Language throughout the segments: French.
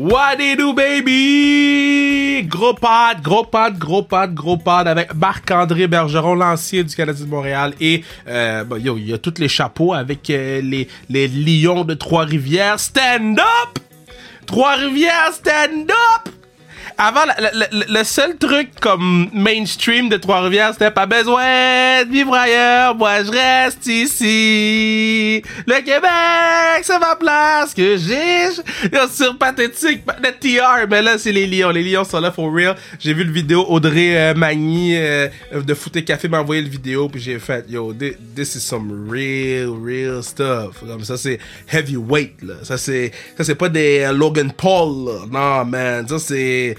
What you do, baby? Gros pod, gros pod, gros pod, gros pod avec Marc-André Bergeron, l'ancien du Canadien de Montréal. Et, euh, bon, yo, il y a tous les chapeaux avec euh, les, les lions de Trois-Rivières. Stand up! Trois-Rivières, stand up! Avant, le seul truc comme mainstream de Trois-Rivières, c'était pas besoin de vivre ailleurs, moi je reste ici. Le Québec, c'est ma place que j'ai. Sur pathétique, le TR, mais là c'est les Lions. Les Lions sont là for real. J'ai vu le vidéo, Audrey euh, Magny euh, de Foot et Café m'a envoyé le vidéo, puis j'ai fait, yo, this, is some real, real stuff. Ça, c'est heavyweight, là. Ça, c'est, ça, c'est pas des euh, Logan Paul, là. Non, man. Ça, c'est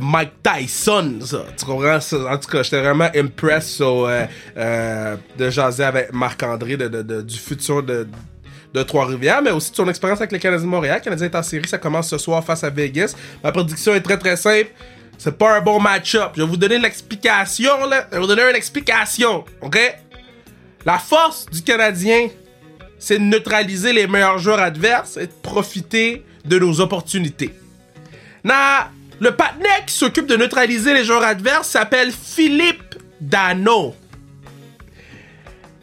Mike Tyson, ça. Tu comprends? En tout cas, j'étais vraiment impressed euh, euh, de jaser avec Marc-André du futur de, Trois-Rivières, mais aussi de son expérience avec les Canadiens de Montréal. Le Canadien est en série, ça commence ce soir face à Vegas. Ma prédiction est très très simple. C'est pas un bon match-up. Je vais vous donner l'explication. Je vais vous donner une explication, ok? La force du Canadien, c'est de neutraliser les meilleurs joueurs adverses et de profiter de nos opportunités. Na le partenaire qui s'occupe de neutraliser les joueurs adverses s'appelle Philippe Dano.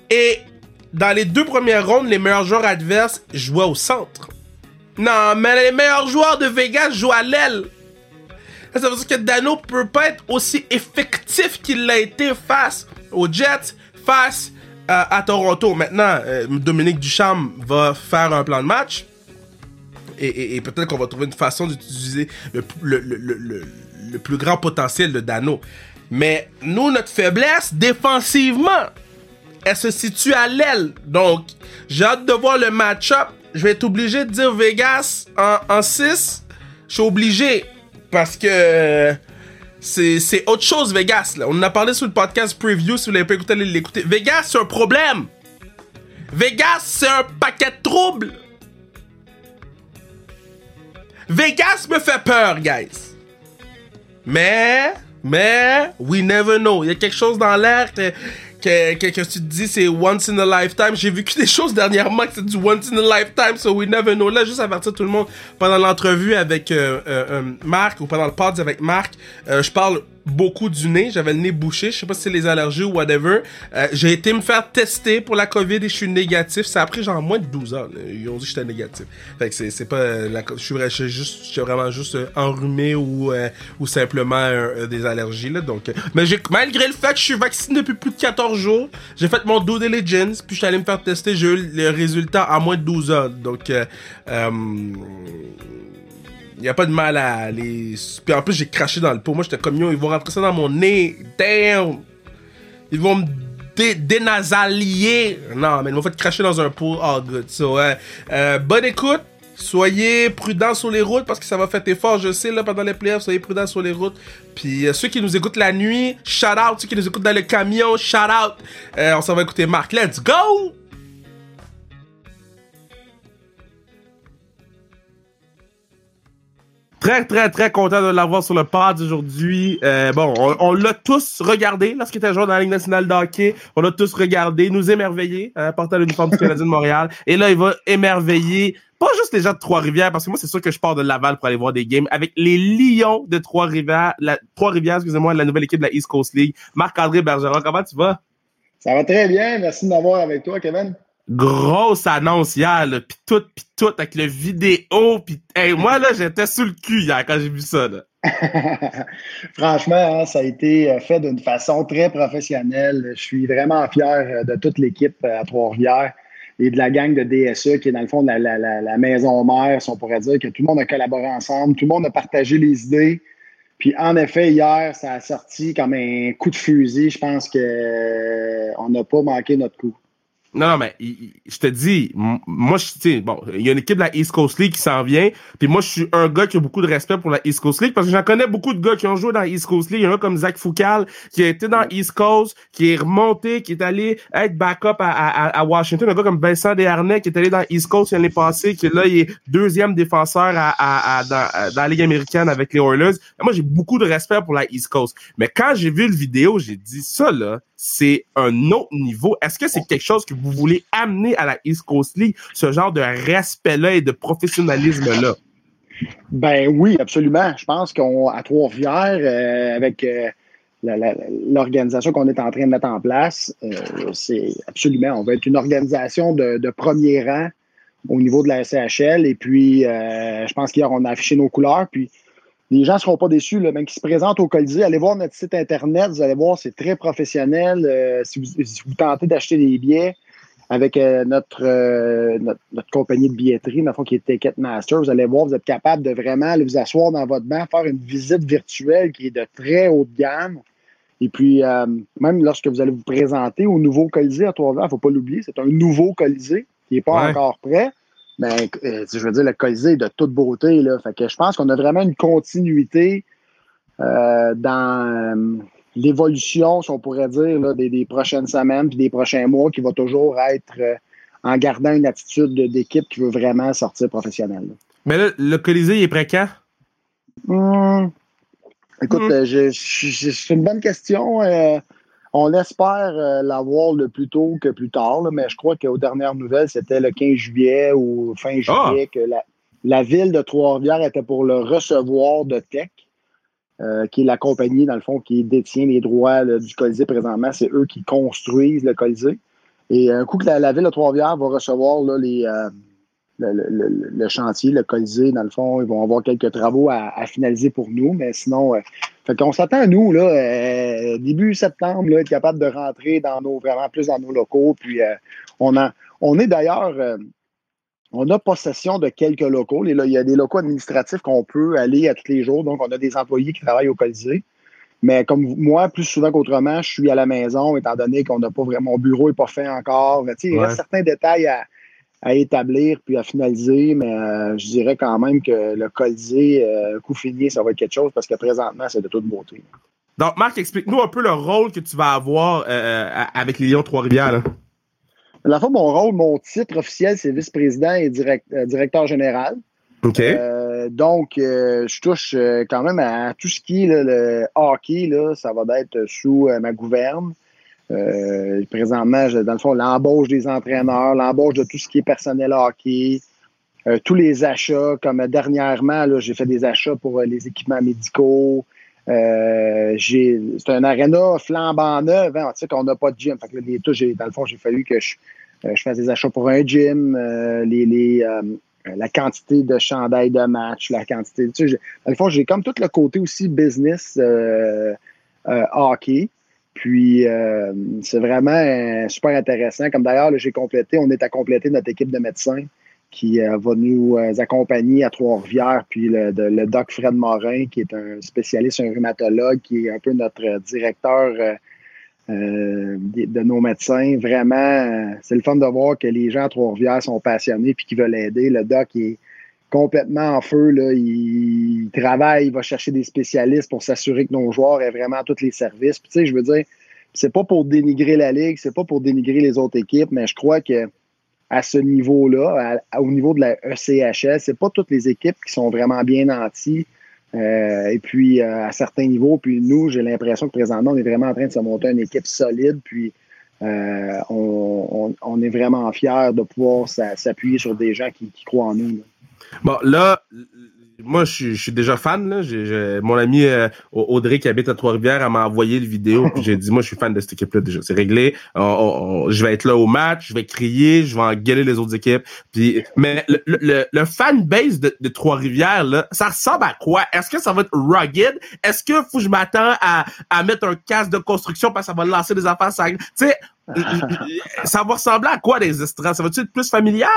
Et dans les deux premières rondes, les meilleurs joueurs adverses jouaient au centre. Non, mais les meilleurs joueurs de Vegas jouent à l'aile. Ça veut dire que Dano peut pas être aussi effectif qu'il l'a été face aux Jets, face euh, à Toronto. Maintenant, euh, Dominique Duchamp va faire un plan de match et, peut-être qu'on va trouver une façon d'utiliser le, plus grand potentiel de Dano. Mais nous, notre faiblesse, défensivement, elle se situe à l'aile. Donc, j'ai hâte de voir le match-up. Je vais être obligé de dire Vegas en, 6. Je suis obligé. Parce que c'est autre chose, Vegas. Là. On en a parlé sur le podcast preview. Si vous l'avez pas écouté, allez l'écouter. Vegas, c'est un problème. Vegas, c'est un paquet de troubles. Vegas me fait peur, guys. Mais, mais, we never know. Il y a quelque chose dans l'air que, que, tu te dis c'est once in a lifetime. J'ai vécu des choses dernièrement que c'est du once in a lifetime, so we never know. Là, juste avertir tout le monde, pendant l'entrevue avec euh, euh, euh Marc, ou pendant le pod avec Marc, je parle beaucoup du nez, j'avais le nez bouché, je sais pas si c'est les allergies ou whatever. Euh, j'ai été me faire tester pour la COVID et je suis négatif. Ça a pris genre moins de 12 heures. Ils ont dit que j'étais négatif. Fait que c'est, pas la, je suis je suis juste, vraiment juste euh, enrhumé ou euh, ou simplement des allergies là. Donc, mais malgré le fait que je suis vacciné depuis plus de 14 jours, j'ai fait mon due diligence puis je suis allé me faire tester, j'ai eu le résultat à moins de 12 heures. Donc euh, il y a pas de mal à aller. Puis en plus, j'ai craché dans le pot. Moi, j'étais comme yo, ils vont rentrer ça dans mon nez. Damn! Ils vont me dénasalier. Non, mais ils m'ont fait cracher dans un pot. Oh, good. So, euh, bonne écoute. Soyez prudents sur les routes parce que ça va faire fort, je sais, là, pendant les playoffs. Soyez prudents sur les routes. Puis euh, ceux qui nous écoutent la nuit, shout out. Ceux qui nous écoutent dans le camion, shout out. Euh, on s'en va écouter Marc. Let's go! Très, très, très content de l'avoir sur le pod aujourd'hui. Euh, bon, on, l'a tous regardé lorsqu'il était joueur dans la Ligue nationale de hockey. On l'a tous regardé, nous émerveiller, hein, portant l'uniforme du Canadien de Montréal. Et là, il va émerveiller pas juste les gens de Trois-Rivières, parce que moi, c'est sûr que je pars de Laval pour aller voir des games, avec les Lions de Trois-Rivières, la, Trois-Rivières, excusez-moi, la nouvelle équipe de la East Coast League. Marc-André Bergeron, comment tu vas? Ça va très bien. Merci de m'avoir avec toi, Kevin grosse annonce hier, là, pis tout, pis tout, avec le vidéo, pis hey, moi, là, j'étais sous le cul hier quand j'ai vu ça. Franchement, hein, ça a été euh, fait d'une façon très professionnelle. Je suis vraiment fier euh, de toute l'équipe euh, à Trois-Rivières et de la gang de DSE qui est dans le fond la, la, maison mère, si on pourrait dire, que tout le monde a collaboré ensemble, tout le monde a partagé les idées. Puis en effet, hier, ça a sorti comme un coup de fusil. Je pense qu'on n'a pas manqué notre coup. Non, non, mais je te dis, moi, je sais, bon, il y a une équipe de la East Coast League qui s'en vient, puis moi, je suis un gars qui a beaucoup de respect pour la East Coast League, parce que j'en connais beaucoup de gars qui ont joué dans la East Coast League. Il y en a comme Zach Foucal, qui a été dans East Coast, qui est remonté, qui est allé être backup à, à, à Washington. Un gars comme Vincent Desharnais, qui est allé dans East Coast l'année passée, qui là, il est deuxième défenseur à, à, dans, dans, la Ligue américaine avec les Oilers. moi, j'ai beaucoup de respect pour la East Coast. Mais quand j'ai vu le vidéo, j'ai dit ça, là, c'est un autre niveau. Est-ce que c'est quelque chose que vous voulez amener à la East Coast League, ce genre de respect-là et de professionnalisme-là? Ben oui, absolument. Je pense qu'à Trois-Rivières, avec l'organisation qu'on est en train de mettre en place, c'est absolument, on va être une organisation de, premier rang au niveau de la SCHL. Et puis, euh, je pense qu'hier, on a affiché nos couleurs. Puis, les gens ne seront pas déçus, même qui se présentent au Colisée. Allez voir notre site Internet, vous allez voir, c'est très professionnel. Euh, si, vous, tentez d'acheter des billets avec euh, notre, notre, compagnie de billetterie, dans qui est Ticketmaster, vous allez voir, vous êtes capable de vraiment aller vous asseoir dans votre banc, faire une visite virtuelle qui est de très haute gamme. Et puis, même lorsque vous allez vous présenter au nouveau Colisée à Trois-Rivières, il ne faut pas l'oublier, c'est un nouveau Colisée qui n'est pas encore prêt. Mais euh, je veux dire, le Colisée est de toute beauté. Là. Fait que je pense qu'on a vraiment une continuité euh, dans euh, l'évolution, si on pourrait dire, des, prochaines semaines puis des prochains mois qui va toujours être en gardant une attitude d'équipe qui veut vraiment sortir professionnel. Mais là, le Colisée, il est prêt quand? Hum. Écoute, hum. c'est une bonne question. On espère euh, l'avoir le plus tôt que plus tard, mais je crois qu'aux dernières nouvelles, c'était le 15 juillet ou fin ah! juillet que la, ville de Trois-Rivières était pour le recevoir de Tech, euh, qui est la compagnie, dans le fond, qui détient les droits du Colisée présentement. C'est eux qui construisent le Colisée. Et un coup que la, ville de Trois-Rivières va recevoir les, euh, le, chantier, le Colisée, dans le fond, ils vont avoir quelques travaux à, finaliser pour nous, mais sinon, euh, fait qu'on s'attend nous, là, euh, début septembre, là, être capable de rentrer dans nos, vraiment plus dans nos locaux. Puis euh, on, a, on est d'ailleurs, on a possession de quelques locaux. Et là, il y a des locaux administratifs qu'on peut aller à tous les jours. Donc, on a des employés qui travaillent au Colisée. Mais comme moi, plus souvent qu'autrement, je suis à la maison, étant donné qu'on n'a pas vraiment, mon bureau n'est pas fait encore. il y a certains détails à, à établir puis à finaliser, mais euh, je dirais quand même que le Colisée, euh, coup fini, ça va être quelque chose parce que présentement, c'est de toute beauté. Donc, Marc, explique-nous un peu le rôle que tu vas avoir euh, avec les Lions Trois-Rivières. La fois, mon rôle, mon titre officiel, c'est vice-président et directeur général. OK. donc, je touche quand même à tout ce qui est le hockey, là, ça va être sous ma gouverne. Euh, présentement, dans le fond, l'embauche des entraîneurs, l'embauche de tout ce qui est personnel hockey, euh, tous les achats, comme dernièrement, j'ai fait des achats pour euh, les équipements médicaux. c'est un aréna flambant neuf, hein, tu sais qu'on n'a pas de gym. Fait que les, tout, dans le fond, j'ai fallu que je, je, fasse des achats pour un gym, les, les la quantité de chandails de match, la quantité. Tu sais, dans le fond, j'ai comme tout le côté aussi business hockey. Puis, euh, c'est vraiment euh, super intéressant. Comme d'ailleurs, j'ai complété, on est à compléter notre équipe de médecins qui euh, va nous accompagner à Trois-Rivières. Puis, le, doc Fred Morin, qui est un spécialiste, un rhumatologue, qui est un peu notre directeur de, nos médecins. Vraiment, c'est le fun de voir que les gens à Trois-Rivières sont passionnés puis qui veulent aider. Le doc est complètement en feu. Là. Il travaille, il va chercher des spécialistes pour s'assurer que nos joueurs aient vraiment tous les services. Puis, tu sais, je veux dire, c'est pas pour dénigrer la Ligue, c'est pas pour dénigrer les autres équipes, mais je crois que à ce niveau-là, au niveau de la ECHS, c'est pas toutes les équipes qui sont vraiment bien nanties. Euh, et puis, euh, à certains niveaux, puis nous, j'ai l'impression que présentement, on est vraiment en train de se monter une équipe solide. Puis, euh, on, est vraiment fiers de pouvoir s'appuyer sur des gens qui, croient en nous. Bon, là, moi, je, suis déjà fan. Là. mon ami euh, Audrey qui habite à Trois-Rivières, elle m'a envoyé le vidéo. j'ai dit, moi, je suis fan de cette équipe-là déjà. C'est réglé. je vais être là au match, je vais crier, je vais engueuler les autres équipes. Puis, mais le, le, le fan base de, de Trois-Rivières, là, ça ressemble à quoi? Est-ce que ça va être rugged? Est-ce que faut que je m'attends à, à mettre un casque de construction parce que ça va lancer des affaires? Tu sais, ça va ressembler à quoi des estrades? Ça va-tu être plus familial?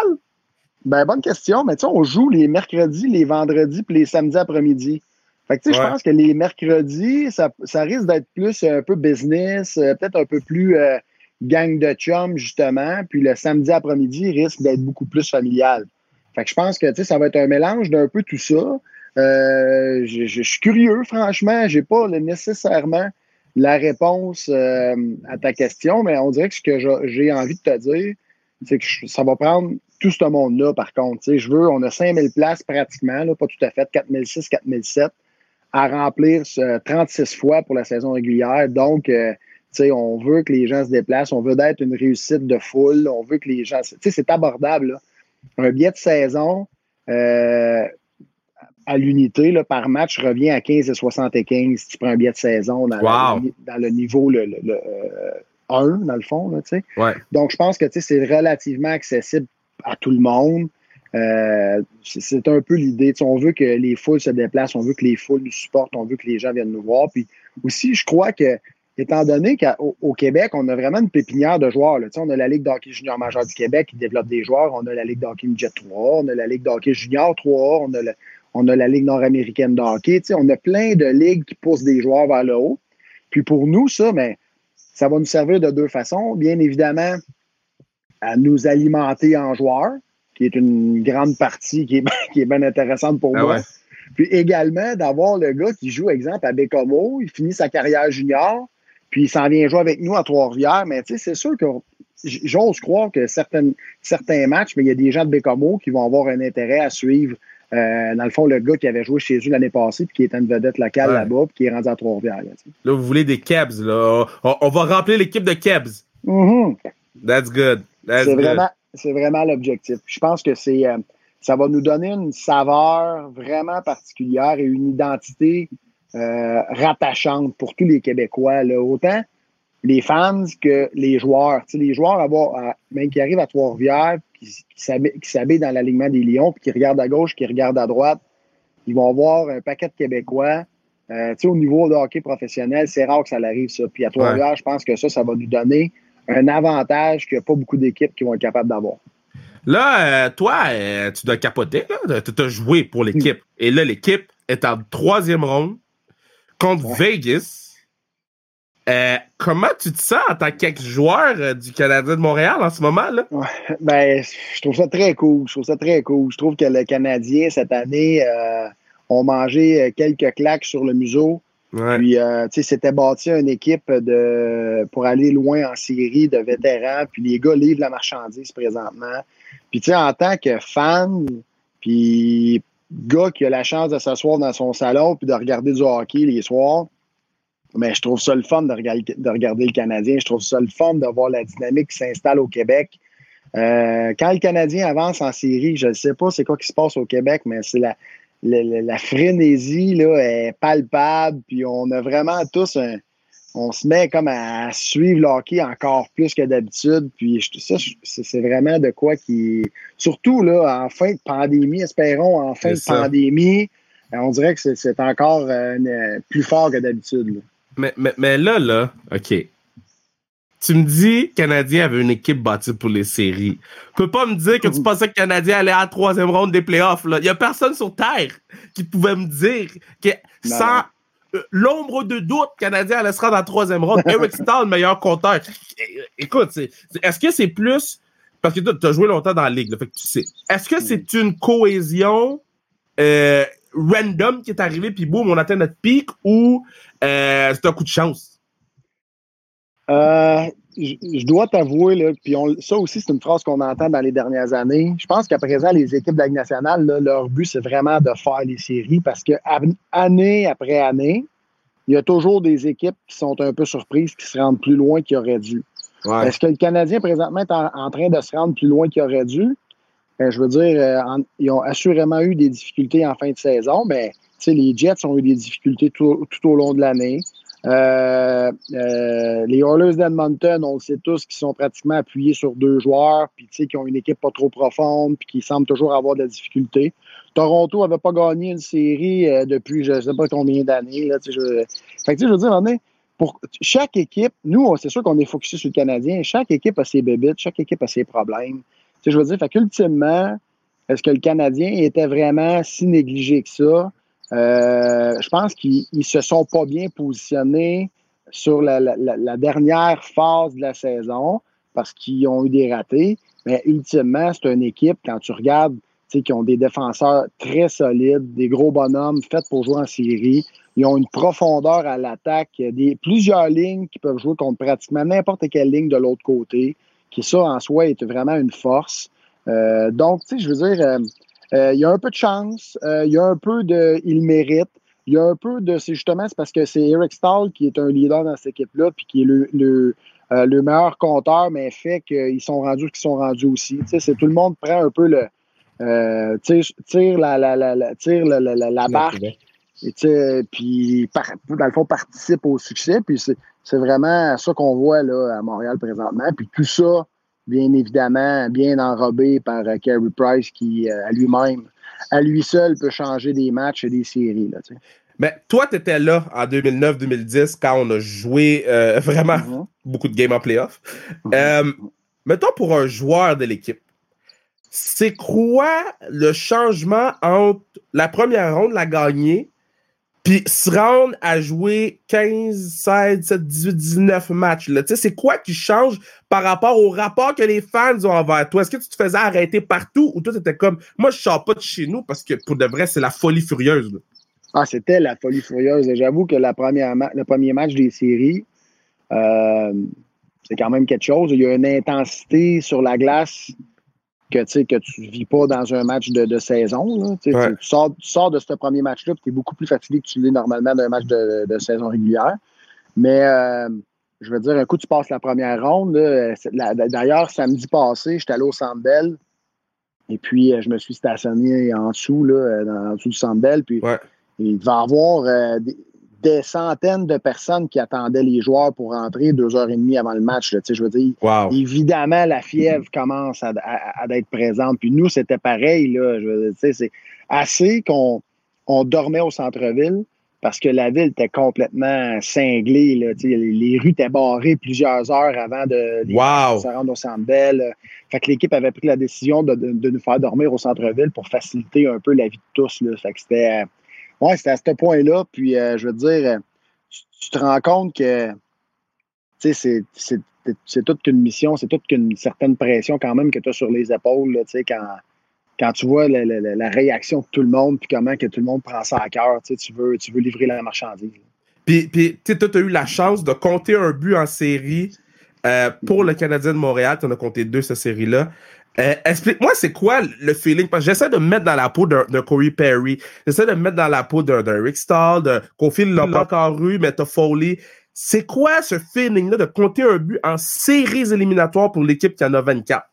Ben, bonne question. Mais tu sais, on joue les mercredis, les vendredis puis les samedis après-midi. Fait que tu sais, je pense que les mercredis, ça, ça risque d'être plus un peu business, euh, peut-être un peu plus euh, gang de chum, justement. Puis le samedi après-midi risque d'être beaucoup plus familial. Fait que je pense que tu sais, ça va être un mélange d'un peu tout ça. Euh, je, suis curieux, franchement. J'ai pas nécessairement la réponse à ta question, mais on dirait que ce que j'ai envie de te dire, c'est que ça va prendre tout ce monde-là, par contre. Je veux, on a 5000 places pratiquement, là, pas tout à fait, 4006, 4007, à remplir 36 fois pour la saison régulière. Donc, euh, on veut que les gens se déplacent, on veut d'être une réussite de foule, on veut que les gens. C'est abordable. Un billet de saison, euh, à l'unité par match revient à 15 et 75 si tu prends un billet de saison dans, le, niveau le, 1, euh, dans le fond. Là, Donc, je pense que c'est relativement accessible à tout le monde. Euh, c'est un peu l'idée. On veut que les foules se déplacent, on veut que les foules nous supportent, on veut que les gens viennent nous voir. Puis aussi, je crois que, étant donné qu'au Québec, on a vraiment une pépinière de joueurs. On a la Ligue d'hockey junior majeur du Québec qui développe des joueurs, on a la Ligue d'hockey midget 3, on a la Ligue d'hockey junior 3, on a, on a la Ligue nord-américaine de hockey. On a plein de ligues qui poussent des joueurs vers le haut. Puis pour nous, ça, ben, ça va nous servir de deux façons. Bien évidemment, à nous alimenter en joueurs qui est une grande partie qui est, qui est bien intéressante pour ah moi. Puis également d'avoir le gars qui joue, exemple, à Bécomo, il finit sa carrière junior, puis il s'en vient jouer avec nous à Trois-Rivières. Mais tu sais, c'est sûr que j'ose croire que certaines, certains matchs, mais il y a des gens de Bécomo qui vont avoir un intérêt à suivre. Euh, dans le fond, le gars qui avait joué chez eux l'année passée, puis qui est une vedette locale là-bas, puis qui est rendu à Trois-Rivières. Là, vous voulez des Kebs, là. On, va remplir l'équipe de Kebs. Mm-hmm. That's good. Good. Vraiment, c'est vraiment l'objectif. Je pense que c'est euh, ça va nous donner une saveur vraiment particulière et une identité euh, rattachante pour tous les Québécois. Là. Autant les fans que les joueurs. les joueurs, même qui arrivent à Trois-Rivières, qui, qui s'habillent dans l'alignement des Lions, puis qui regardent à gauche, qui regardent à droite, ils vont voir un paquet de Québécois. Euh, au niveau de hockey professionnel, c'est rare que ça arrive, ça. Puis à Trois-Rivières, je pense que ça, ça va nous donner un avantage qu'il n'y a pas beaucoup d'équipes qui vont être capables d'avoir. Là, euh, toi, euh, tu dois capoter. Tu as joué pour l'équipe. Et là, l'équipe est en troisième ronde contre Vegas. Euh, comment tu te sens en tant qu'ex-joueur du Canadien de Montréal en ce moment? Là? ben, je trouve ça très cool. Je trouve ça très cool. Je trouve que le Canadien, cette année, ont mangé quelques claques sur le museau. Puis, euh, tu sais, c'était bâti une équipe de, pour aller loin en série de vétérans. Puis, les gars livrent la marchandise présentement. Puis, tu sais, en tant que fan, puis gars qui a la chance de s'asseoir dans son salon puis de regarder du hockey les soirs, mais ben, je trouve ça le fun de regarder, de regarder le Canadien. Je trouve ça le fun de voir la dynamique qui s'installe au Québec. Euh, quand le Canadien avance en série, je ne sais pas c'est quoi qui se passe au Québec, mais c'est la, la frénésie là, est palpable, puis on a vraiment tous un, on se met comme à suivre le hockey encore plus que d'habitude. Puis ça, c'est vraiment de quoi qui. Surtout là, en fin de pandémie, espérons en fin de pandémie, euh, on dirait que c'est encore euh, plus fort que d'habitude. Mais, mais, mais, là, là, OK tu me dis Canadien avait une équipe bâtie pour les séries. Tu peux pas me dire que tu pensais que Canadien allait à la troisième ronde des playoffs. Il y a personne sur Terre qui pouvait me dire que sans euh, l'ombre de doute, Canadien allait se rendre à la troisième ronde. Eric Stahl, le meilleur compteur. Écoute, est-ce que c'est plus... Parce que tu as joué longtemps dans la ligue, fait que tu sais. Est-ce que c'est une cohésion euh, random qui est arrivée, puis boum, on atteint notre pic, ou euh, c'est un coup de chance? Euh, je dois t'avouer, puis ça aussi, c'est une phrase qu'on entend dans les dernières années. Je pense qu'à présent, les équipes de la nationale, leur but, c'est vraiment de faire les séries parce que année après année, il y a toujours des équipes qui sont un peu surprises, qui se rendent plus loin qu'ils auraient dû. Est-ce que le Canadien, présentement, est en, train de se rendre plus loin qu'il aurait dû? Ben, je veux dire, euh, ils ont assurément eu des difficultés en fin de saison, mais les Jets ont eu des difficultés tout au long de l'année. Euh, euh, les Oilers d'Edmonton, on le sait tous, qui sont pratiquement appuyés sur deux joueurs, puis qui ont une équipe pas trop profonde, puis qui semblent toujours avoir de la difficulté. Toronto n'avait pas gagné une série euh, depuis je ne sais pas combien d'années. Fait que, je veux dire, pour chaque équipe, nous, c'est sûr qu'on est focusé sur le Canadien, chaque équipe a ses bébites, chaque équipe a ses problèmes. je veux dire, fait qu'ultimement, est-ce que le Canadien était vraiment si négligé que ça? Euh, je pense qu'ils ne se sont pas bien positionnés sur la, dernière phase de la saison parce qu'ils ont eu des ratés. Mais ultimement, c'est une équipe, quand tu regardes, qui ont des défenseurs très solides, des gros bonhommes faits pour jouer en série. Ils ont une profondeur à l'attaque, des, plusieurs lignes qui peuvent jouer contre pratiquement n'importe quelle ligne de l'autre côté, qui ça en soi est vraiment une force. Euh, donc, tu sais, je veux dire, euh, il y a un peu de chance, euh, il y a un peu de il mérite, il y a un peu de c'est justement c'est parce que c'est Eric Stahl qui est un leader dans cette équipe-là, puis qui est le, le, euh, le meilleur compteur, mais fait qu'ils sont rendus qu'ils sont rendus aussi. Tu sais, c'est tout le monde prend un peu le, euh, tire, la, la, la, tire la, la, la barque, et puis dans le fond, participe au succès. Puis c'est vraiment ça qu'on voit là, à Montréal présentement. Puis tout ça, bien évidemment, bien enrobé par euh, Carey Price qui, euh, à lui-même, à lui seul, peut changer des matchs et des séries. Là, Mais toi, tu étais là en 2009-2010 quand on a joué euh, vraiment mm-hmm. beaucoup de games en playoff. Mm mettons pour un joueur de l'équipe, c'est quoi le changement entre la première ronde, la gagner, puis se rendre à jouer 15, 16, 17, 18, 19 matchs, là, c'est quoi qui change par rapport au rapport que les fans ont envers toi? Est-ce que tu te faisais arrêter partout ou toi, t'étais comme, moi, je sors pas de chez nous parce que pour de vrai, c'est la folie furieuse. Ah, c'était la folie furieuse. J'avoue que le premier match des séries, euh, c'est quand même quelque chose. Il y a une intensité sur la glace que, que tu ne vis pas dans un match de, saison. Tu, sors, de ce premier match-là, tu es beaucoup plus fatigué que tu l'es normalement d'un match de, saison régulière. Mais euh, je veux dire, un coup, tu passes la première ronde. D'ailleurs, samedi passé, j'étais allé au Centre Et puis, euh, je me suis stationné en dessous, là, en dessous du Centre Puis, il va y avoir euh, des, des centaines de personnes qui attendaient les joueurs pour rentrer deux heures et demie avant le match. je veux dire, évidemment, la fièvre commence à, être présente. Puis nous, c'était pareil. Là, c'est assez qu'on on dormait au centre-ville parce que la ville était complètement cinglée. Là, les, rues étaient barrées plusieurs heures avant de, se rendre au centre belle Fait que l'équipe avait pris la décision de, nous faire dormir au centre-ville pour faciliter un peu la vie de tous. Là. Fait que c'était Ouais, c'était à ce point-là. Puis, euh, je veux dire, euh, tu, te rends compte que, tu sais, c'est toute qu'une mission, c'est toute qu'une certaine pression quand même que tu as sur les épaules, tu sais, quand, quand tu vois la, réaction de tout le monde, puis comment que tout le monde prend ça à cœur, tu, sais, tu, veux, tu veux livrer la marchandise. Puis, puis tu as eu la chance de compter un but en série euh, pour le Canadien de Montréal. Tu en as compté deux, cette série-là. Euh, explique-moi, c'est quoi le feeling? Parce que j'essaie de me mettre dans la peau d'un Corey Perry. J'essaie de me mettre dans la peau d'un Rick Stahl, de Kofi l'a pas encore eu, mais Foley. C'est quoi ce feeling-là de compter un but en séries éliminatoires pour l'équipe qui en a 24?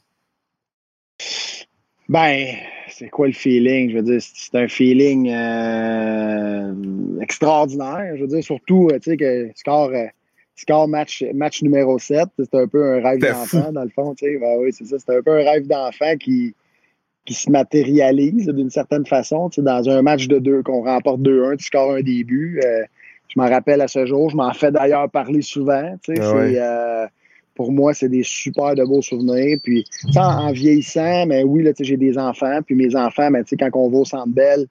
Ben, c'est quoi le feeling? Je veux dire, c'est un feeling euh, extraordinaire. Je veux dire, surtout, euh, tu sais, que score score match, match numéro 7. C'est un peu un rêve d'enfant, dans le fond. Ben oui, c'est ça. C'est un peu un rêve d'enfant qui, qui se matérialise d'une certaine façon. Dans un match de deux, qu'on remporte 2-1, tu scores un début. Euh, je m'en rappelle à ce jour. Je m'en fais d'ailleurs parler souvent. Ah euh, pour moi, c'est des super de beaux souvenirs. Puis, en, vieillissant, mais oui, là, j'ai des enfants. Puis mes enfants, mais, quand on va au Centre Bell,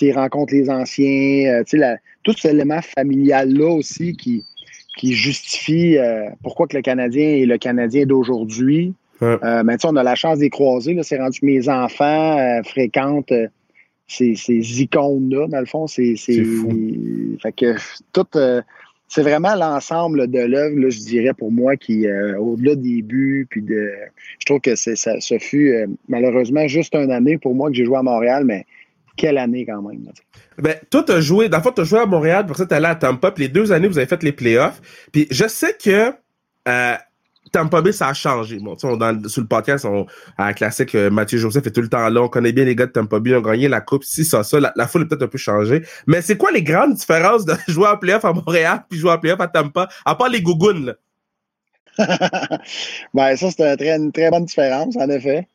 ils rencontrent les anciens. Euh, la, tout cet élément familial-là aussi qui, qui justifie euh, pourquoi que le Canadien est le Canadien d'aujourd'hui. Euh, mais on a la chance d'y croiser. C'est rendu que mes enfants euh, fréquentent ces, ces icônes-là, dans le fond. C'est Fait que tout. c'est vraiment l'ensemble de l'œuvre, je dirais, pour moi, qui, au-delà des buts, puis de. Je trouve que ça, ce fut malheureusement juste une année pour moi que j'ai joué à Montréal, mais quelle année quand même. Ben, toi, tu as joué, dans le fond, tu as joué à Montréal, pour ça, tu allé à Tampa, puis les deux années, vous avez fait les playoffs. Puis je sais que euh, Tampa Bay, ça a changé. Bon, on, dans, sur le podcast, on, à la classique, euh, Mathieu Joseph est tout le temps là. On connaît bien les gars de Tampa Bay, ils ont gagné la coupe, si, ça, ça. La, foule est peut-être un peu changée. Mais c'est quoi les grandes différences de jouer en playoff à Montréal puis jouer en playoff à Tampa, à part les gougounes, là? ben, ça, c'est une très bonne différence, en effet.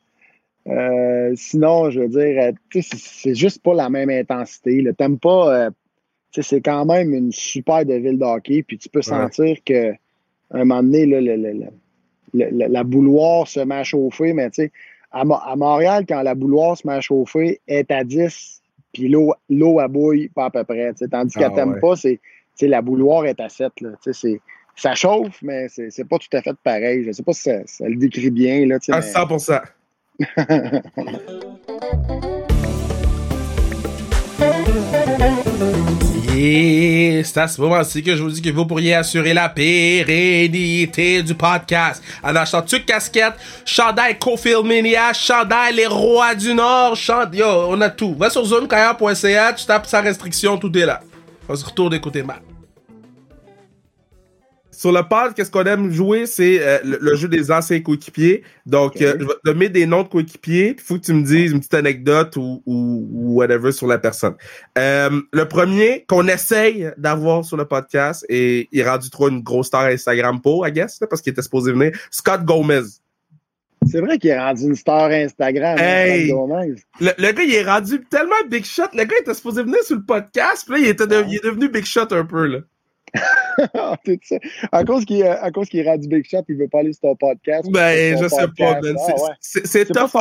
Euh, sinon, je veux dire, euh, c'est juste pas la même intensité. Le pas, euh, c'est quand même une super de ville d'hockey, puis tu peux sentir que un moment donné, la bouloire se met à chauffer, mais tu sais, à, Montréal, quand la bouloire se met à chauffer, est à 10, puis l'eau à bouille pas à peu près. Tandis qu'à ah, pas, c'est la bouloire est à 7. Là, ça chauffe, mais c'est pas tout à fait pareil. Je sais pas si ça, le décrit bien. Là, à 100%. Et c'est à ce moment-ci que je vous dis que vous pourriez assurer la pérennité du podcast en achetant toute casquette, chandail Cofield Minia, chandail Les Rois du Nord, chandail, yo, on a tout. Va sur zonecarrière.ca, tu tapes sa restriction, tout est là. On se retourne écouter mal. Sur le pod, qu'est-ce qu'on aime jouer, c'est euh, le, jeu des anciens coéquipiers. Donc, euh, je vais te donner des noms de coéquipiers, il faut que tu me dises une petite anecdote ou, ou, whatever sur la personne. Euh, le premier qu'on essaye d'avoir sur le podcast, et il est rendu trop une grosse star Instagram pour, I guess, parce qu'il était supposé venir, Scott Gomez. C'est vrai qu'il est rendu une star Instagram. Hey, le, le, gars, il est rendu tellement big shot. Le gars, il était supposé venir sur le podcast, puis là, il, était il est devenu big shot un peu, là. À cause qu'il à cause qu'il est rendu big shot, il veut pas aller sur ton podcast. Ben, je sais pas, ben, C'est tough.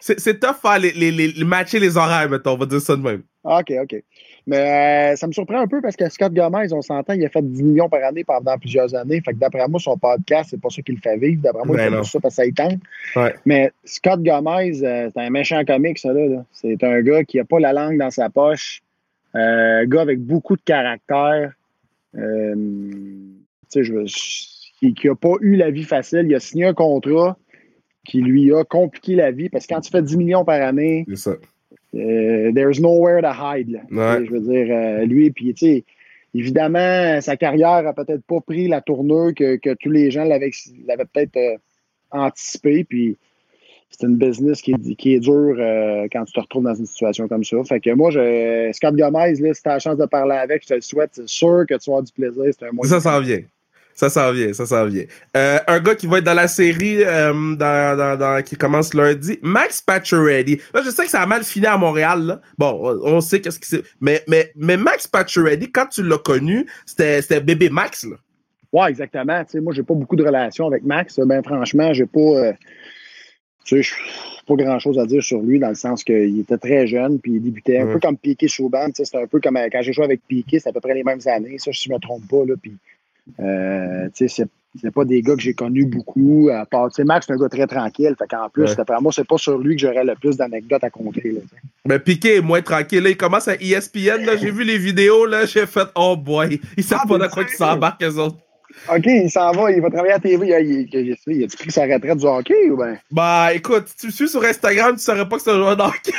C'est tough à les, les, les, matcher les horaires, mettons, on va dire ça de même. Ah, OK, OK. Mais euh, ça me surprend un peu parce que Scott Gomez, on s'entend, il a fait 10 millions par année pendant plusieurs années. Fait que d'après moi, son podcast, c'est pas ça qui le fait vivre. D'après moi, ben ça parce que ça étend. Ouais. Mais Scott Gomez, euh, c'est un méchant comique, ça, là. C'est un gars qui a pas la langue dans sa poche. Euh, un gars avec beaucoup de caractère. Euh, je, qui n'a pas eu la vie facile. Il a signé un contrat qui lui a compliqué la vie parce que quand tu fais 10 millions par année, ça. Euh, there's nowhere to hide. Je veux dire, euh, lui, puis tu sais, évidemment, sa carrière a peut-être pas pris la tournure que, que tous les gens l'avaient peut-être euh, anticipé. Puis c'est une business qui est, qui est dure quand tu te retrouves dans une situation comme ça. Fait que moi, je, Scott Gomez, là, si tu as la chance de parler avec, je te le souhaite. C'est sûr que tu vas avoir du plaisir. C'est un Ça s'en vient. Ça s'en vient, ça s'en vient. Euh, un gars qui va être dans la série euh, dans, dans, dans, qui commence lundi, Max Pacioretty. Là, je sais que ça a mal fini à Montréal. Là. Bon, on sait qu'est-ce qui c'est. Mais, mais, mais Max Pacioretty, quand tu l'as connu, c'était bébé Max. Là. Ouais, exactement. Tu sais, moi, j'ai pas beaucoup de relations avec Max. Ben, franchement, j'ai pas. Euh, tu sais, pas grand chose à dire sur lui dans le sens qu'il était très jeune puis il débutait un peu comme Piqué Souban. C'est un peu comme quand j'ai joué avec Piqué, c'est à peu près les mêmes années. Ça, si je me trompe pas. Là, puis euh, c'est c'est pas des gars que j'ai connus beaucoup. À part, Max, c'est un gars très tranquille. Fait qu'en plus, ouais. moi, c'est pas sur lui que j'aurais le plus d'anecdotes à compter. Là, mais Piqué est moins tranquille. Là, il commence à ESPN. J'ai vu les vidéos. là J'ai fait Oh boy. Ils savent ah, pas de quoi ils s'embarquent, eux autres. OK, il s'en va, il va travailler à TV. Il, il, il, a-tu pris sa retraite du hockey ou bien? Bah, écoute, tu suis sur Instagram, tu saurais pas que c'est un joueur de hockey.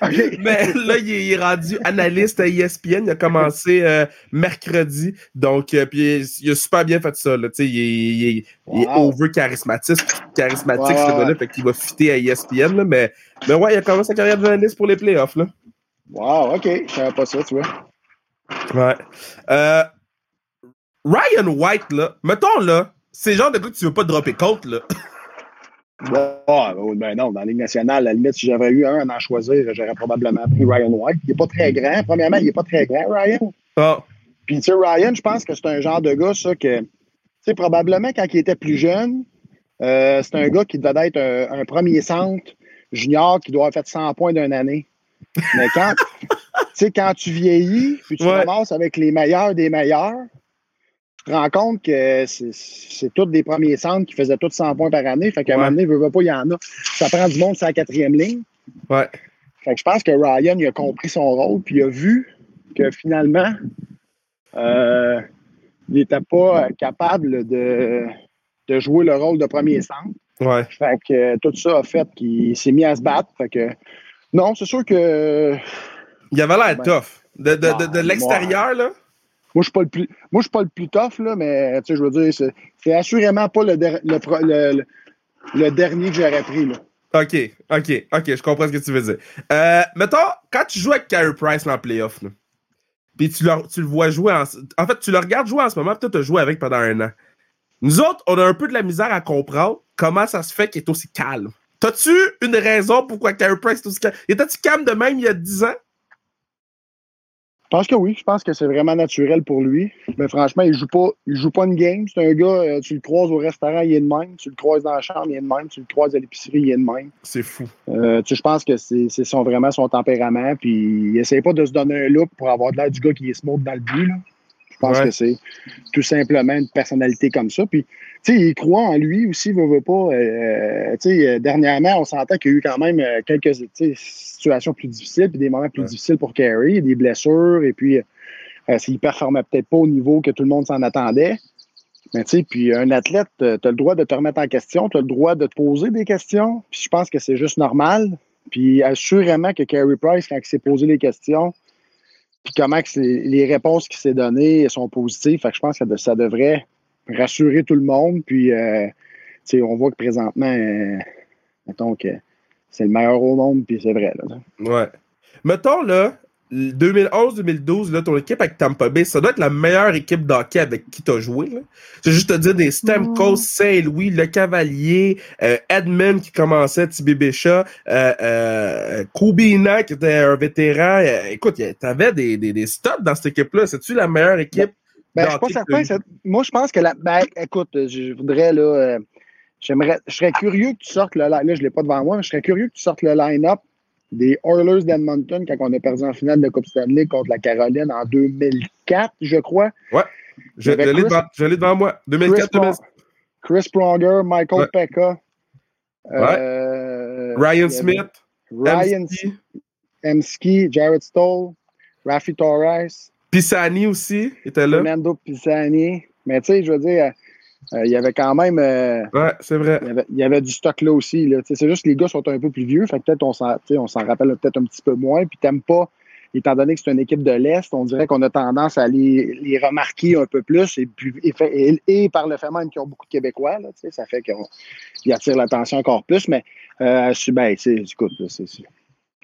Mais là, il est, rendu analyste à ESPN. Il a commencé euh, mercredi. Donc, euh, puis il, a super bien fait ça. Là. Tu sais, il, est, il est over charismatique, charismatique ce gars-là. Fait qu'il va fitter à ESPN. Là, mais, mais ouais, il a commencé sa carrière d'analyste pour les playoffs. Là. Wow, OK. Je savais pas ça, tu vois. Ouais. Euh, Ryan White, là, mettons, là, c'est le genre de gars que tu veux pas dropper compte, là. Oh, ben non, dans la Ligue nationale, à la limite, si j'avais eu un à en choisir, j'aurais probablement pris Ryan White. Il n'est pas très grand. Premièrement, il n'est pas très grand, Ryan. Oh. Puis, tu sais, Ryan, je pense que c'est un genre de gars, ça, que, tu sais, probablement, quand il était plus jeune, euh, c'est un gars qui devait être un, premier centre junior qui doit avoir fait 100 points d'une année. Mais quand, quand tu vieillis, puis tu commences avec les meilleurs des meilleurs, tu te rends compte que c'est tous des premiers centres qui faisaient tous 100 points par année. Fait qu'à un moment donné, veut, pas, il y en a. Ça prend du monde sur la quatrième ligne. Ouais. Fait que je pense que Ryan, il a compris son rôle, puis il a vu que finalement, euh, il n'était pas capable de, de, jouer le rôle de premier centre. Ouais. Fait que tout ça a fait qu'il s'est mis à se battre. Fait que non, c'est sûr que. Il avait l'air tough. De, de, de, l'extérieur, là? Moi, je suis pas le plus. Suis pas le plus tough, là, mais je veux dire, c'est assurément pas le, dernier que j'aurais pris. Là. OK, OK, OK, je comprends ce que tu veux dire. Euh, mettons, quand tu joues avec Carey Price en playoff, puis tu, tu le vois jouer en. En fait, tu le regardes jouer en ce moment, puis tu as joué avec pendant un an. Nous autres, on a un peu de la misère à comprendre comment ça se fait qu'il est aussi calme. T'as-tu une raison pourquoi Carey Price est aussi calme? Était-tu calme de même il y a 10 ans? Je pense que oui. Je pense que c'est vraiment naturel pour lui. Mais franchement, il joue pas, il joue pas une game. C'est un gars, euh, tu le croises au restaurant, il est de même. Tu le croises dans la chambre, il est de même. Tu le croises à l'épicerie, il est de même. C'est fou. Euh, tu je pense que c'est son, vraiment son tempérament. Puis il essaie pas de se donner un look pour avoir de l'air du gars qui est smooth dans le but. Je pense que c'est tout simplement une personnalité comme ça. Puis sais, il croit en lui aussi, il veut, pas. Euh, sais, dernièrement, on sentait qu'il y a eu quand même euh, quelques situations plus difficiles, puis des moments plus difficiles pour Carey, des blessures, et puis euh, s'il performait peut-être pas au niveau que tout le monde s'en attendait. Mais tu sais, puis un athlète, tu as le droit de te remettre en question, tu as le droit de te poser des questions, puis je pense que c'est juste normal. Puis assurément que Carey Price, quand il s'est posé les questions, puis comment que les réponses qu'il s'est données sont positives, fait que je pense que ça devrait rassurer tout le monde. Puis, on voit que présentement, mettons que c'est le meilleur au monde, puis c'est vrai. Là. Ouais. Mettons, là, 2011-2012, ton équipe avec Tampa Bay, ça doit être la meilleure équipe d'hockey avec qui tu as joué. C'est juste te dire des Stamkos, Saint-Louis, Le Cavalier, euh, Edmund qui commençait, Tibi Bécha, euh, euh, Kubina qui était un vétéran. Euh, écoute, t'avais des, des, des studs dans cette équipe-là. C'est-tu la meilleure équipe? Ben, je suis pas certain. Moi, je pense que la. Ben, écoute, je voudrais là. Euh, j'aimerais. Je serais curieux que tu sortes le Là, je l'ai pas devant moi, mais je serais curieux que tu sortes le line-up des Oilers d'Edmonton quand on a perdu en finale de Coupe Stanley contre la Caroline en 2004, je crois. Ouais. Je, l'ai devant, moi. 2004 Chris, Pronger, Michael Pekka. Euh, Ryan Smith. Ryan Emski, Jared Stoll, Rafi Torres. Pisani aussi était là. Fernando Pisani. Mais tu sais, je veux dire, euh, il y avait quand même. Euh, ouais, c'est vrai. Il y, avait, du stock là aussi. Là. C'est juste que les gars sont un peu plus vieux. Fait peut-être on s'en, on s'en rappelle peut-être un petit peu moins. Puis t'aimes pas, étant donné que c'est une équipe de l'Est, on dirait qu'on a tendance à les, les remarquer un peu plus. Et, puis, et, par le fait même qu'ils ont beaucoup de Québécois, là, ça fait qu'ils attirent l'attention encore plus. Mais euh, ben, écoute, c'est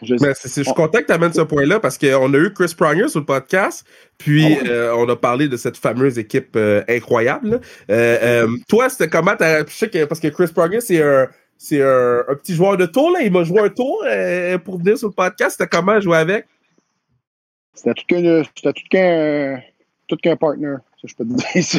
je, suis content que tu amènes ce point-là parce qu'on a eu Chris Pronger sur le podcast, puis ah euh, on a parlé de cette fameuse équipe euh, incroyable. Euh, toi, c'était comment? Je sais que, parce que Chris Pronger, c'est un, c'est un, petit joueur de tour, là. il m'a joué un tour pour venir sur le podcast. C'était comment jouer avec? C'était tout qu'un tout qu'un partner, ça je peux te dire ça.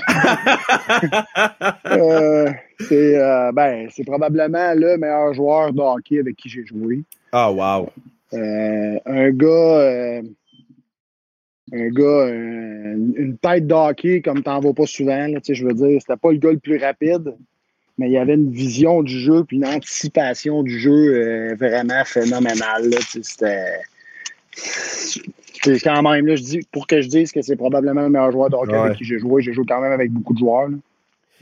c'est ben, probablement le meilleur joueur de hockey avec qui j'ai joué. Ah, wow. Euh, un gars, euh, un gars, une tête d'hockey comme t'en vois pas souvent. Là, je veux dire, c'était pas le gars le plus rapide, mais il y avait une vision du jeu puis une anticipation du jeu euh, vraiment phénoménale. C'était. Quand même, là, je dis, pour que je dise que c'est probablement le meilleur joueur de hockey avec qui j'ai joué, j'ai joué quand même avec beaucoup de joueurs.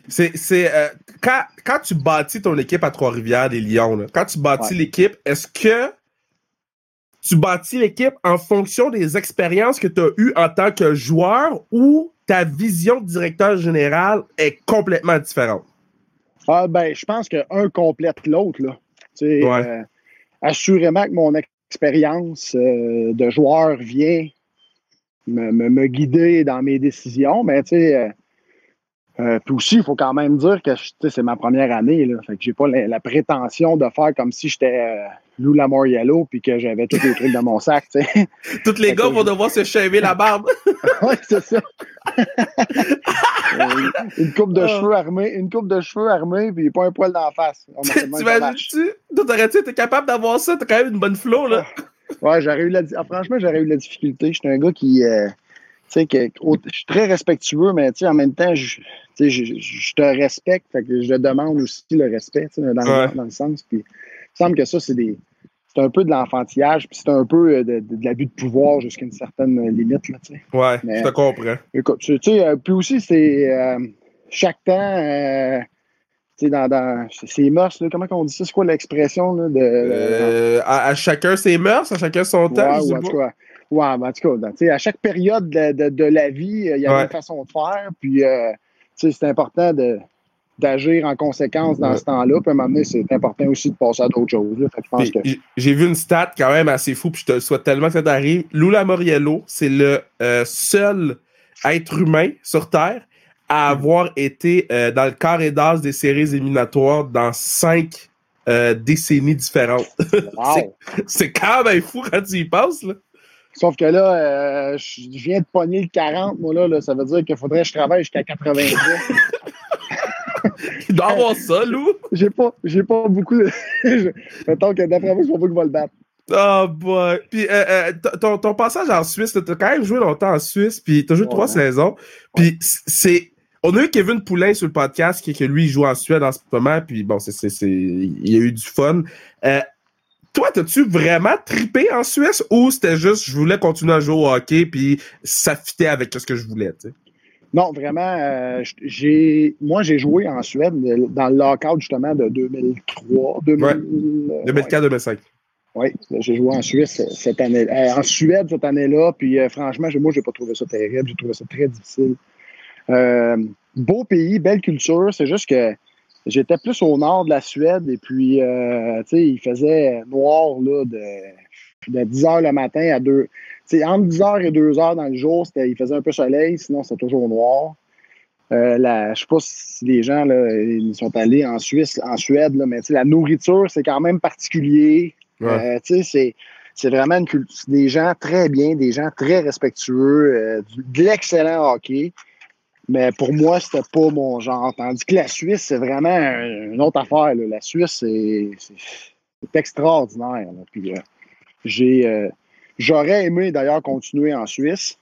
C'est, quand, quand, tu bâtis ton équipe à Trois-Rivières, les Lions, quand tu bâtis l'équipe, est-ce que tu bâtis l'équipe en fonction des expériences que tu as eues en tant que joueur ou ta vision de directeur général est complètement différente? Ah, ben, je pense qu'un complète l'autre. Là. Euh, assurément que mon expérience euh, de joueur vient me, me, guider dans mes décisions, mais tu sais, euh, euh, puis aussi, il faut quand même dire que c'est ma première année. Là, fait que j'ai pas la, prétention de faire comme si j'étais euh, Lou Lamoriello puis que j'avais tous les trucs dans mon sac. Tous les gars vont devoir se shaver la barbe. oui, c'est ça. une coupe de ah. cheveux armée, une coupe de cheveux armée, puis pas un poil d'en face. tu? T'aurais-tu été capable d'avoir ça? T'as quand même une bonne flow, là. ouais, j'aurais eu la... Ah, franchement, j'aurais eu la difficulté. J'étais un gars qui. Euh, tu sais, que, je suis très respectueux, mais en même temps, je, je, je, te respecte, fait que je demande aussi le respect, dans, le, dans le sens. Puis, il me semble que ça, c'est des. C'est un peu de l'enfantillage, puis c'est un peu euh, de, de, l'abus de pouvoir jusqu'à une certaine limite. Là, ouais, je te comprends. Écoute, tu sais, euh, puis aussi, c'est euh, chaque temps, euh, tu sais, dans, dans ses mœurs, là, comment on dit ça? C'est quoi l'expression? Là, de, à, chacun ses mœurs, à chacun son temps. Ouais, je sais Ouais, en tout cas, à chaque période de, de, de la vie, il y a une façon de faire. Puis, c'est important de, d'agir en conséquence dans ce temps-là. Puis à un moment donné, c'est important aussi de passer à d'autres choses. J'ai vu une stat quand même assez fou, puis je te souhaite tellement que ça t'arrive. Lula Moriello, c'est le euh, seul être humain sur Terre à hmm. avoir été euh, dans le carré d'as des séries éliminatoires dans cinq euh, décennies différentes. c'est quand même fou quand tu y penses. Là. Sauf que là, euh, je viens de pogner le 40, moi, là, ça veut dire qu'il faudrait que je travaille jusqu'à 90. Il doit avoir ça, Lou. J'ai pas, j'ai pas beaucoup de. Mettons que d'après moi, c'est pas qu'il va le battre. Oh boy. Puis euh, euh, ton, ton, passage en Suisse, t'as quand même joué longtemps en Suisse, puis t'as joué trois saisons. Puis c'est. On a eu Kevin Poulain sur le podcast, qui, que lui, il joue en Suède en ce moment, puis bon, c'est, c'est, il y a eu du fun. Euh, toi, t'as-tu vraiment tripé en Suisse ou c'était juste je voulais continuer à jouer au hockey puis ça fitait avec ce que je voulais, tu sais? Non, vraiment, euh, j'ai moi j'ai joué en Suède dans le lockout justement de 2003, 2004-2005. Oui, j'ai joué en Suisse cette année, euh, en Suède cette année-là, puis euh, franchement, moi j'ai pas trouvé ça terrible, j'ai trouvé ça très difficile. Beau pays, belle culture. C'est juste que j'étais plus au nord de la Suède et puis, tu sais, il faisait noir là, de, de 10 h le matin à 2. Entre 10 h et 2 h dans le jour, il faisait un peu soleil, sinon c'était toujours noir. Euh, la, je sais pas si les gens là, ils sont allés en Suisse, en Suède, là, mais la nourriture, c'est quand même particulier. Euh, c'est, c'est vraiment une culture, des gens très bien, des gens très respectueux, euh, de l'excellent hockey. Mais pour moi, c'était pas mon genre. Tandis que la Suisse, c'est vraiment une autre affaire. Là. La Suisse, c'est, c'est extraordinaire. Puis, euh, j'ai, j'aurais aimé d'ailleurs continuer en Suisse.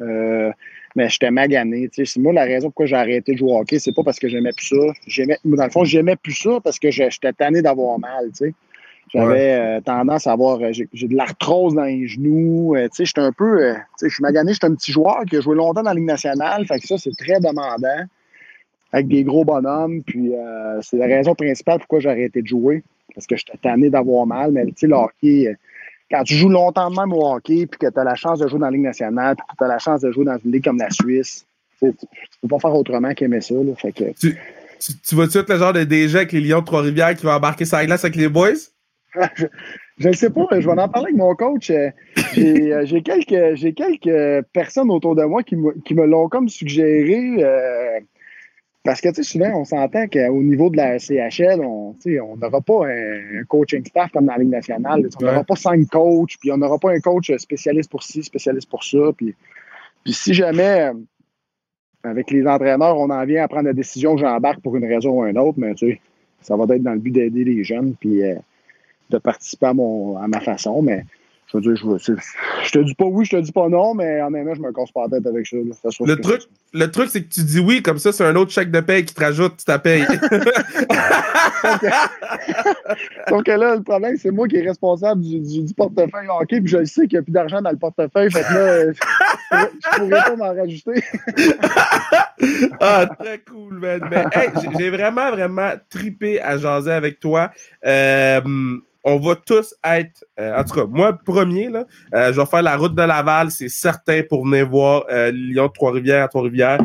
Euh, mais j'étais magané. C'est moi la raison pourquoi j'ai arrêté de jouer au hockey, c'est pas parce que j'aimais plus ça. J'aimais, dans le fond, j'aimais plus ça parce que j'étais tanné d'avoir mal. J'avais euh, tendance à avoir. Euh, j'ai, de l'arthrose dans les genoux. Euh, tu sais, j'étais un peu. je suis magané, j'étais un petit joueur qui a joué longtemps dans la Ligue nationale. Fait que ça, c'est très demandant. Avec des gros bonhommes. Puis c'est la raison principale pourquoi j'ai arrêté de jouer. Parce que j'étais tanné d'avoir mal. Mais tu sais, le hockey quand tu joues longtemps de même au hockey, puis que tu as la chance de jouer dans la Ligue nationale, puis que tu as la chance de jouer dans une ligue comme la Suisse, tu peux pas faire autrement qu'aimer ça. Là, fait que... tu, tu, tu être le genre de DG avec les Lions de Trois-Rivières qui va embarquer sa glace avec les boys? je ne sais pas, mais je vais en parler avec mon coach. Euh, euh, j'ai quelques, quelques personnes autour de moi qui me, qui me l'ont comme suggéré. Euh, parce que, tu sais, souvent, on s'entend qu'au niveau de la CHL, on n'aura pas un, coaching staff comme dans la Ligue nationale. On n'aura pas cinq coachs, puis on n'aura pas un coach spécialiste pour ci, spécialiste pour ça. Puis, puis si jamais, avec les entraîneurs, on en vient à prendre la décision que j'embarque pour une raison ou une autre, mais tu sais, ça va être dans le but d'aider les jeunes, puis de participer à, mon, à ma façon. Mais je veux dire, je, je, te dis pas oui, je te dis pas non, mais en même temps, je me casse pas la tête avec ça. le, truc, le truc, c'est que tu dis oui, comme ça, c'est un autre chèque de paye qui te rajoute, tu t'as payé. Donc là, le problème, c'est moi qui est responsable du, du, portefeuille hockey, puis je sais qu'il n'y a plus d'argent dans le portefeuille, fait que là, je pourrais pas m'en rajouter. ah, très cool, man. Mais, hey, j'ai vraiment, vraiment tripé à jaser avec toi. Euh, on va tous être, euh, en tout cas, moi, premier, là, euh, je vais faire la route de Laval, c'est certain pour venir voir euh, Lyon de Trois-Rivières à Trois-Rivières.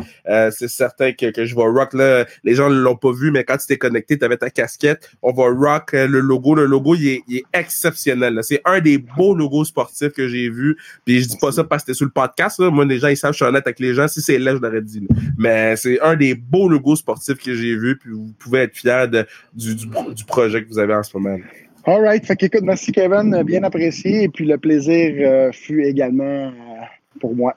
c'est certain que, que je vais rock, là. Les gens ne l'ont pas vu, mais quand tu t'es connecté, tu avais ta casquette. On va rock le logo. Le logo, il est, il est exceptionnel. C'est un des beaux logos sportifs que j'ai vu. Puis je dis pas ça parce que c'était sur le podcast. Là. Moi, les gens, ils savent, je suis honnête avec les gens. Si c'est là, je l'aurais dit. Mais c'est un des beaux logos sportifs que j'ai vu. Puis vous pouvez être fiers de, du, du, du projet que vous avez en ce moment. All right. Fait qu'écoute, merci Kevin, bien apprécié. Et puis le plaisir euh, fut également euh, pour moi.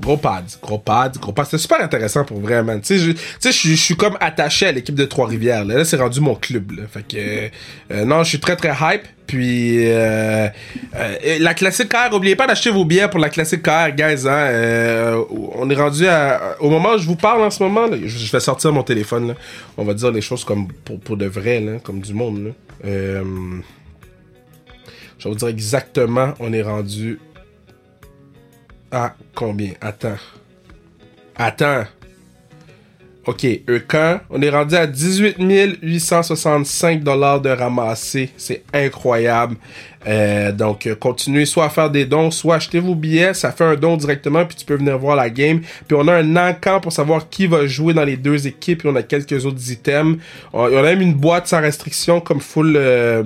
Gros pads, gros pads, gros pads. C'est super intéressant pour vraiment. Tu sais, je suis comme attaché à l'équipe de Trois-Rivières. Là, là c'est rendu mon club. Fait que euh, non, je suis très très hype. Puis euh, euh, la classique car, oubliez pas d'acheter vos billets pour la classique car, guys. Hein, euh, on est rendu à, au moment où je vous parle en ce moment. je, vais sortir mon téléphone. Là. On va dire les choses comme pour, pour de vrai, comme du monde. Euh, je vais vous dire exactement. On est rendu à combien? Attends. Attends. OK, quand on est rendu à 18 865 dollars de ramassé. C'est incroyable. Euh, donc, euh, continuez soit à faire des dons, soit acheter vos billets. Ça fait un don directement, puis tu peux venir voir la game. Puis on a un encamp pour savoir qui va jouer dans les deux équipes. Puis on a quelques autres items. On, a même une boîte sans restriction, comme full... Euh,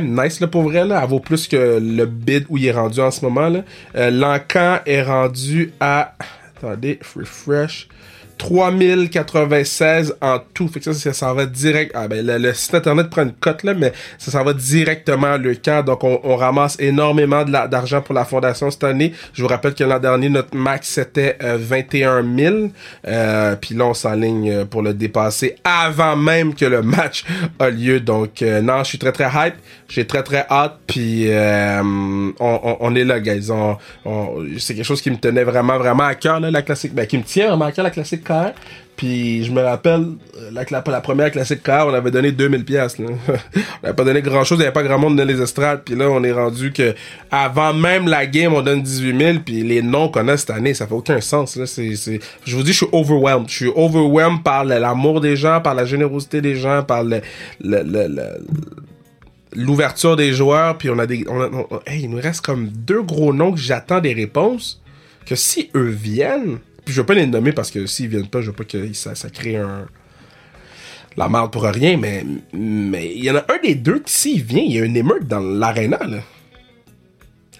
nice là pour vrai là, elle vaut plus que le bid où il est rendu en ce moment là. L'encan est rendu à attendez, refresh. 3096 en tout. Fait que ça, ça s'en va direct. Ah, ben, le, site internet prend une cote, là, mais ça s'en va directement le camp. Donc, on, on ramasse énormément d'argent pour la fondation cette année. Je vous rappelle que l'an dernier, notre max, c'était 21 euh, 000. Euh, Puis là, on s'enligne euh, pour le dépasser avant même que le match a lieu. Donc, euh, non, je suis très, très hype. J'ai très, très hâte. Puis, on, on, est là, guys. On, c'est quelque chose qui me tenait vraiment, vraiment à cœur, là, la classique. Ben, qui me tient vraiment à cœur, la classique puis je me rappelle, euh, la, première classique car, on avait donné 2000 pièces. on n'avait pas donné grand chose, il n'y avait pas grand monde dans les estrades. Puis là, on est rendu que avant même la game, on donne 18 000. Puis les noms qu'on a cette année, ça fait aucun sens. Là. C'est. Je vous dis, je suis overwhelmed. Je suis overwhelmed par l'amour des gens, par la générosité des gens, par le, l'ouverture des joueurs, puis on a des. il nous reste comme deux gros noms que j'attends des réponses. Que si eux viennent, puis je veux pas les nommer parce que s'ils viennent pas, je veux pas que ça, ça crée un. La merde pour rien, mais mais il y en a un des deux qui, s'il vient, il y a une émeute dans l'aréna, là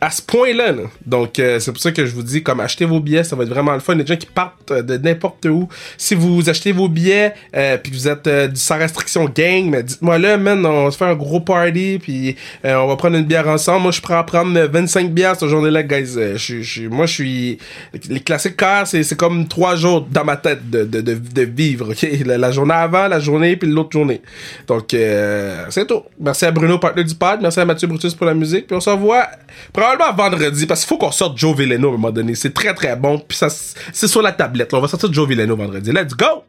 à ce point-là. Donc, euh, c'est pour ça que je vous dis, comme achetez vos billets, ça va être vraiment le fun. Il y a des gens qui partent euh, de n'importe où. Si vous achetez vos billets, euh, puis que vous êtes sans restriction gang, mais dites-moi là, man, on va se faire un gros party, puis on va prendre une bière ensemble. Moi, je prêt à prendre 25 bières cette journée-là, guys. Je, moi, je suis... Les classiques cars, c'est comme trois jours dans ma tête de, de, de, vivre, OK? La, journée avant, la journée, puis l'autre journée. Donc, c'est tout. Merci à Bruno, partenaire du pod. Merci à Mathieu Brutus pour la musique. Puis on se revoit vendredi, parce qu'il faut qu'on sorte Joe Villeno à un moment donné. C'est très très bon. Puis ça, c'est sur la tablette. On va sortir Joe Villeno vendredi. Let's go!